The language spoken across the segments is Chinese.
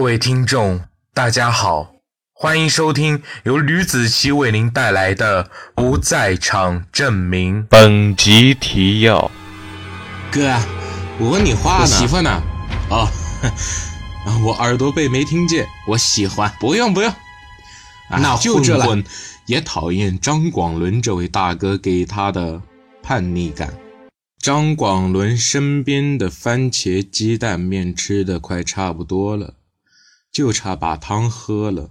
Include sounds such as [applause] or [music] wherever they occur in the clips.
各位听众，大家好，欢迎收听由吕子奇为您带来的《不在场证明》。本集提要：哥，我问你话呢。我媳妇呢？哦，[laughs] 我耳朵背没听见。我喜欢。不用不用，那就这了混混也讨厌张广伦这位大哥给他的叛逆感。张广伦身边的番茄鸡蛋面吃的快差不多了，就差把汤喝了。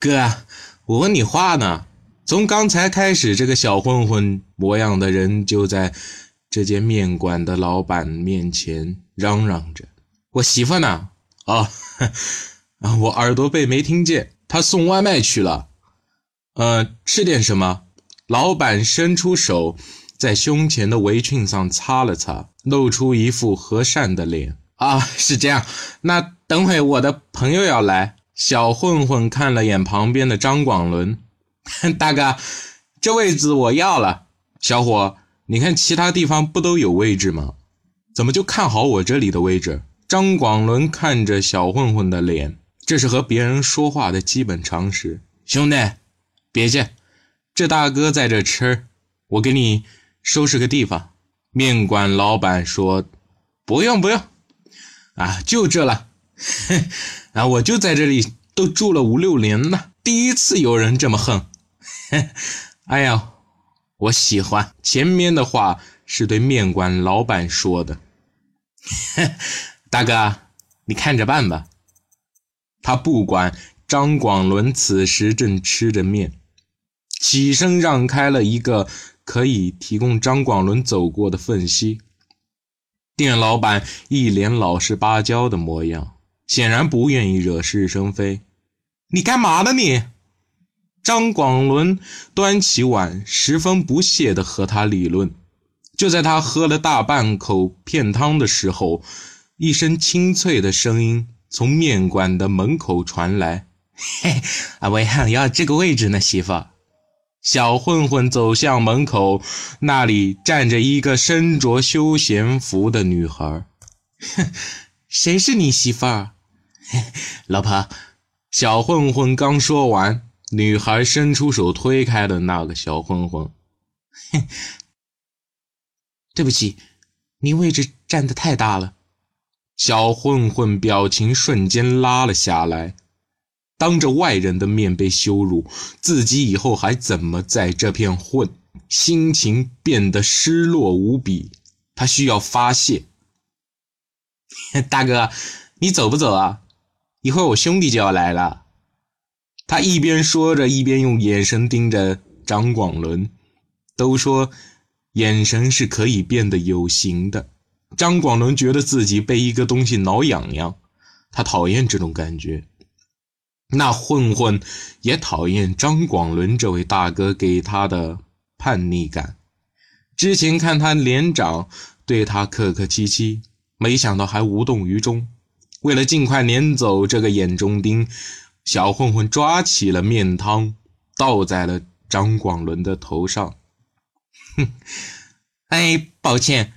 哥，我问你话呢。从刚才开始，这个小混混模样的人就在这间面馆的老板面前嚷嚷着：“我媳妇呢？哦，[laughs] 啊，我耳朵背没听见，他送外卖去了。呃，吃点什么？老板伸出手，在胸前的围裙上擦了擦，露出一副和善的脸。啊，是这样。那等会我的朋友要来。小混混看了眼旁边的张广伦，[laughs] 大哥，这位置我要了。小伙，你看其他地方不都有位置吗？怎么就看好我这里的位置？张广伦看着小混混的脸，这是和别人说话的基本常识。兄弟，别介，这大哥在这吃，我给你收拾个地方。面馆老板说：“不用不用，啊，就这了。嘿 [laughs] 啊，我就在这里都住了五六年了，第一次有人这么横。[laughs] 哎呀，我喜欢。前面的话是对面馆老板说的。[laughs] 大哥，你看着办吧。他不管张广伦此时正吃着面，起身让开了一个可以提供张广伦走过的缝隙。店老板一脸老实巴交的模样，显然不愿意惹是生非。你干嘛呢你？张广伦端起碗，十分不屑地和他理论。就在他喝了大半口片汤的时候，一声清脆的声音从面馆的门口传来：“嘿，啊，我还要这个位置呢，媳妇。”小混混走向门口，那里站着一个身着休闲服的女孩。哼，谁是你媳妇儿？[laughs] 老婆。小混混刚说完，女孩伸出手推开了那个小混混。对不起，你位置占的太大了。小混混表情瞬间拉了下来。当着外人的面被羞辱，自己以后还怎么在这片混？心情变得失落无比，他需要发泄。[laughs] 大哥，你走不走啊？一会儿我兄弟就要来了。他一边说着，一边用眼神盯着张广伦。都说眼神是可以变得有形的。张广伦觉得自己被一个东西挠痒痒，他讨厌这种感觉。那混混也讨厌张广伦这位大哥给他的叛逆感。之前看他连长对他客客气气，没想到还无动于衷。为了尽快撵走这个眼中钉，小混混抓起了面汤，倒在了张广伦的头上。哼，[laughs] 哎，抱歉，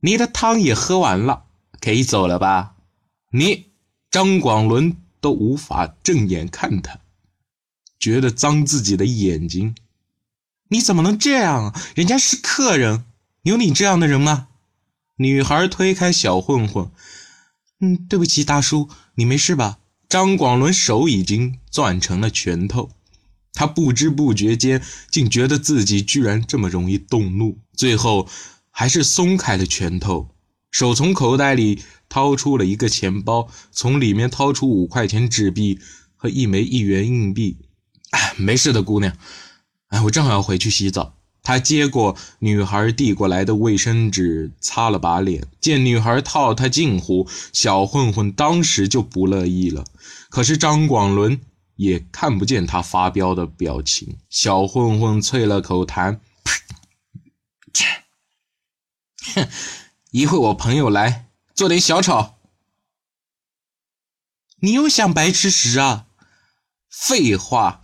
你的汤也喝完了，可以走了吧？你，张广伦。都无法正眼看他，觉得脏自己的眼睛。你怎么能这样？人家是客人，有你这样的人吗？女孩推开小混混，嗯，对不起，大叔，你没事吧？张广伦手已经攥成了拳头，他不知不觉间竟觉得自己居然这么容易动怒，最后还是松开了拳头，手从口袋里。掏出了一个钱包，从里面掏出五块钱纸币和一枚一元硬币。哎，没事的，姑娘。哎，我正好要回去洗澡。他接过女孩递过来的卫生纸，擦了把脸。见女孩套他近乎，小混混当时就不乐意了。可是张广伦也看不见他发飙的表情。小混混啐了口痰，切，哼，一会我朋友来。做点小炒，你又想白吃屎啊？废话，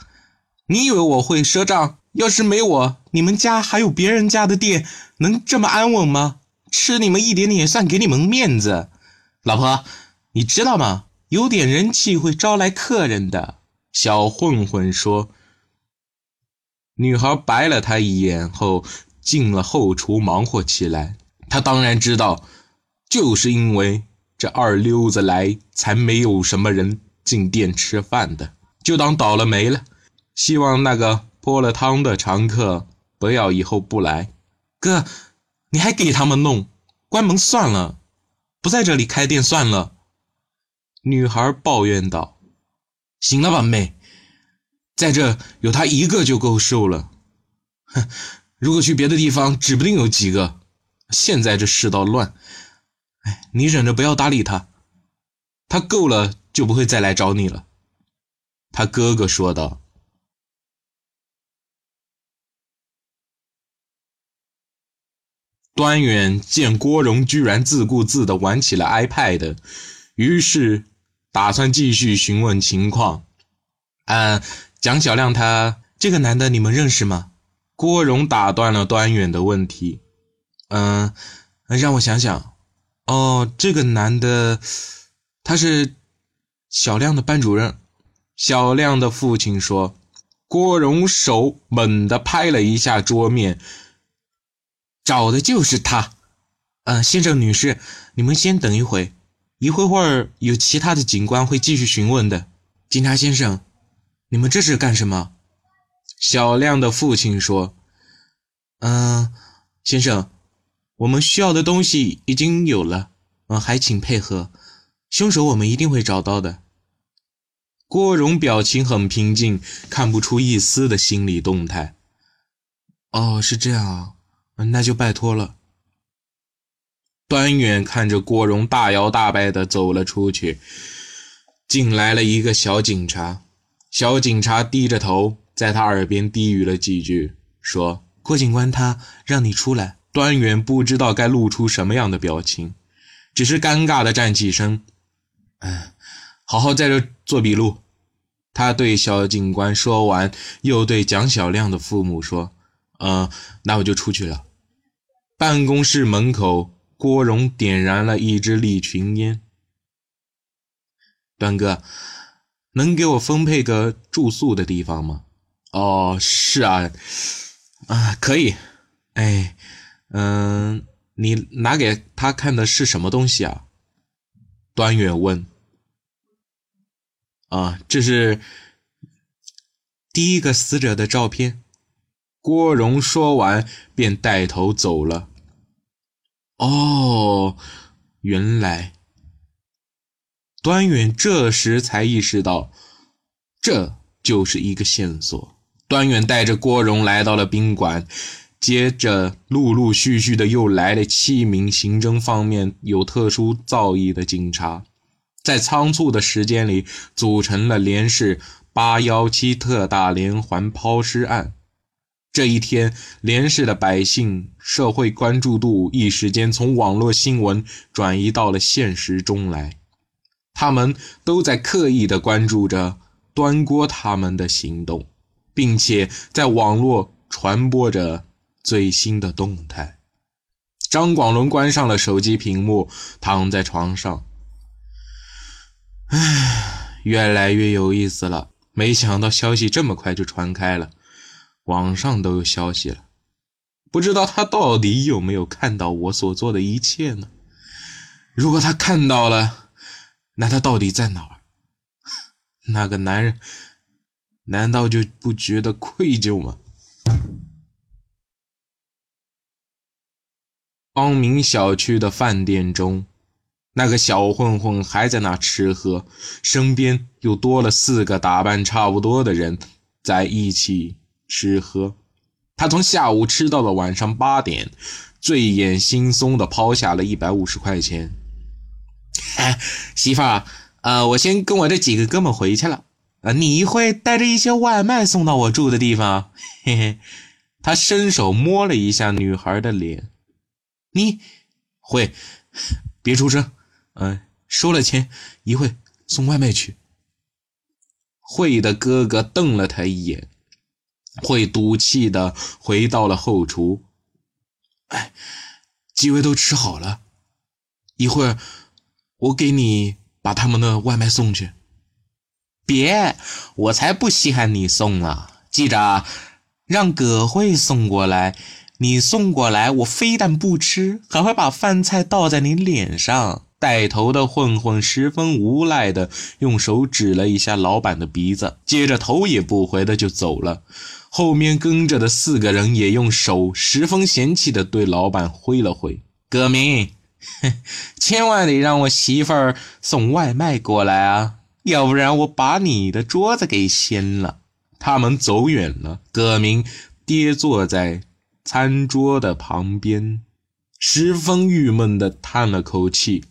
你以为我会赊账？要是没我，你们家还有别人家的店能这么安稳吗？吃你们一点点也算给你们面子。老婆，你知道吗？有点人气会招来客人的。小混混说。女孩白了他一眼后，进了后厨忙活起来。她当然知道，就是因为这二溜子来，才没有什么人进店吃饭的，就当倒了霉了。希望那个泼了汤的常客不要以后不来。哥，你还给他们弄？关门算了，不在这里开店算了。女孩抱怨道：“行了吧，妹。”在这有他一个就够受了，哼！如果去别的地方，指不定有几个。现在这世道乱，哎，你忍着不要搭理他，他够了就不会再来找你了。”他哥哥说道。端远见郭荣居然自顾自地玩起了 iPad，于是打算继续询问情况。嗯。蒋小亮，他这个男的你们认识吗？郭荣打断了端远的问题。嗯，让我想想。哦，这个男的，他是小亮的班主任。小亮的父亲说。郭荣手猛地拍了一下桌面，找的就是他。嗯，先生女士，你们先等一会，一会会儿有其他的警官会继续询问的。警察先生。你们这是干什么？小亮的父亲说：“嗯，先生，我们需要的东西已经有了，嗯，还请配合。凶手我们一定会找到的。”郭荣表情很平静，看不出一丝的心理动态。哦，是这样啊，那就拜托了。端远看着郭荣大摇大摆的走了出去，进来了一个小警察。小警察低着头，在他耳边低语了几句，说：“郭警官，他让你出来。”端远不知道该露出什么样的表情，只是尴尬的站起身：“嗯，好好在这做笔录。”他对小警官说完，又对蒋小亮的父母说：“嗯，那我就出去了。”办公室门口，郭荣点燃了一支利群烟。端哥。能给我分配个住宿的地方吗？哦，是啊，啊，可以。哎，嗯，你拿给他看的是什么东西啊？端远问。啊，这是第一个死者的照片。郭荣说完便带头走了。哦，原来。端远这时才意识到，这就是一个线索。端远带着郭荣来到了宾馆，接着陆陆续续的又来了七名刑侦方面有特殊造诣的警察，在仓促的时间里组成了连市八幺七特大连环抛尸案。这一天，连市的百姓社会关注度一时间从网络新闻转移到了现实中来。他们都在刻意的关注着端锅他们的行动，并且在网络传播着最新的动态。张广伦关上了手机屏幕，躺在床上。唉，越来越有意思了。没想到消息这么快就传开了，网上都有消息了。不知道他到底有没有看到我所做的一切呢？如果他看到了，那他到底在哪儿？那个男人难道就不觉得愧疚吗？光明小区的饭店中，那个小混混还在那吃喝，身边又多了四个打扮差不多的人在一起吃喝。他从下午吃到了晚上八点，醉眼惺忪的抛下了一百五十块钱。媳妇儿，呃，我先跟我这几个哥们回去了。呃，你会带着一些外卖送到我住的地方？嘿嘿，他伸手摸了一下女孩的脸。你会，别出声。嗯，收了钱，一会送外卖去。慧的哥哥瞪了他一眼，会赌气的回到了后厨。哎，几位都吃好了，一会儿。我给你把他们的外卖送去。别，我才不稀罕你送呢。记着，让葛慧送过来。你送过来，我非但不吃，还会把饭菜倒在你脸上。带头的混混十分无赖的用手指了一下老板的鼻子，接着头也不回的就走了。后面跟着的四个人也用手十分嫌弃的对老板挥了挥。葛明，[laughs] 千万得让我媳妇儿送外卖过来啊，要不然我把你的桌子给掀了。他们走远了，葛明跌坐在餐桌的旁边，十分郁闷的叹了口气。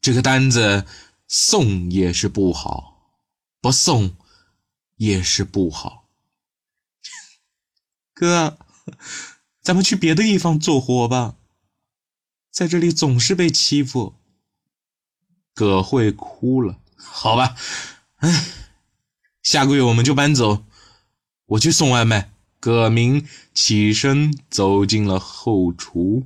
这个单子送也是不好，不送也是不好。哥，咱们去别的地方做活吧，在这里总是被欺负。葛慧哭了。好吧，哎，下个月我们就搬走，我去送外卖。葛明起身走进了后厨。